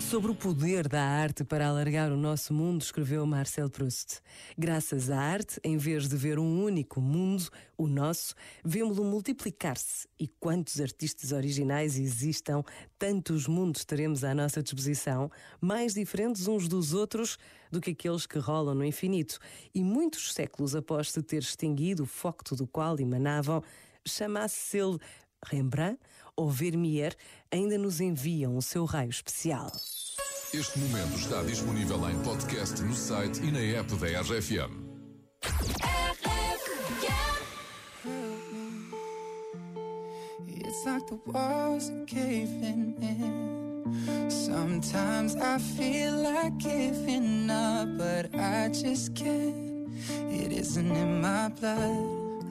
Sobre o poder da arte para alargar o nosso mundo, escreveu Marcel Proust. Graças à arte, em vez de ver um único mundo, o nosso, vemos-lo multiplicar-se. E quantos artistas originais existam, tantos mundos teremos à nossa disposição, mais diferentes uns dos outros do que aqueles que rolam no infinito. E muitos séculos após se ter extinguido o foco do qual emanavam, chamasse ele Rembrandt ou Vermeer, ainda nos enviam o seu raio especial. Este momento está disponível em podcast no site e na app da RFM. It's like the walls are caving in. Sometimes I feel like giving up, but I just can't. It isn't in my blood.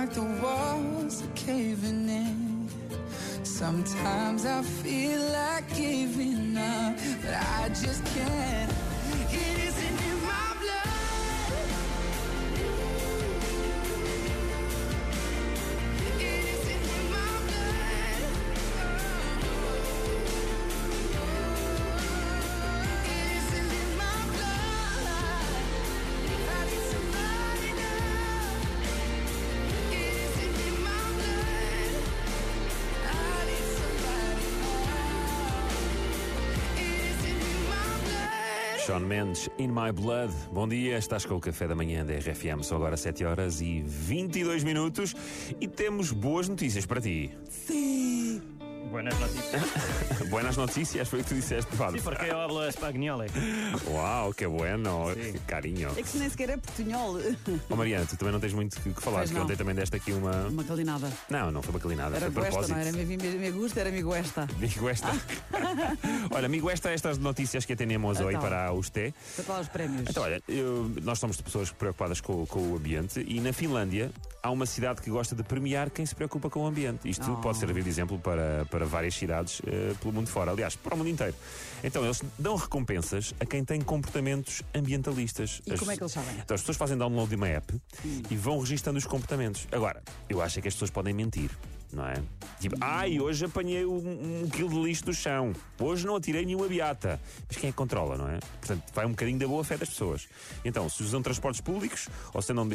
like the walls are caving in. Sometimes I feel like giving up, but I just can't. It isn't Sean Mendes, In My Blood. Bom dia, estás com o café da manhã da RFM. São agora 7 horas e 22 minutos e temos boas notícias para ti. Buenas noticias. Buenas notícias, foi o que tu disseste, Fábio. Sí, porque yo hablo español. eh. Uau, que bueno, que carinho. É que nem sequer é portunhol. Oh, Mariana, tu também não tens muito que que falar, Pois porque ontem também deste aqui uma. Uma calinada. Não, não foi uma calinada, Era foi a esta, propósito. não era? Me, gusta, era amigo esta. Amigo esta. olha, amigo esta, estas notícias que hoje Então. para usted. Para falar os prémios. Então, olha, eu- nós somos de pessoas preocupadas com, com o ambiente e na Finlândia há uma cidade que gosta de premiar quem se preocupa com o ambiente. Isto Oh. pode servir de exemplo para, para várias cidades eh, pelo mundo fora, aliás, para o mundo inteiro. Então, eles dão recompensas a quem tem comportamentos ambientalistas. E como é que eles sabem? Então, as pessoas fazem download de uma app e vão registando os comportamentos. Agora, eu acho é que as pessoas podem mentir. Não é? Tipo, ai, hoje apanhei um, um quilo de lixo do chão. Hoje não atirei nenhuma beata. Mas quem é que controla, não é? Portanto, vai um bocadinho da boa fé das pessoas. Então, se usam transportes públicos ou se andam de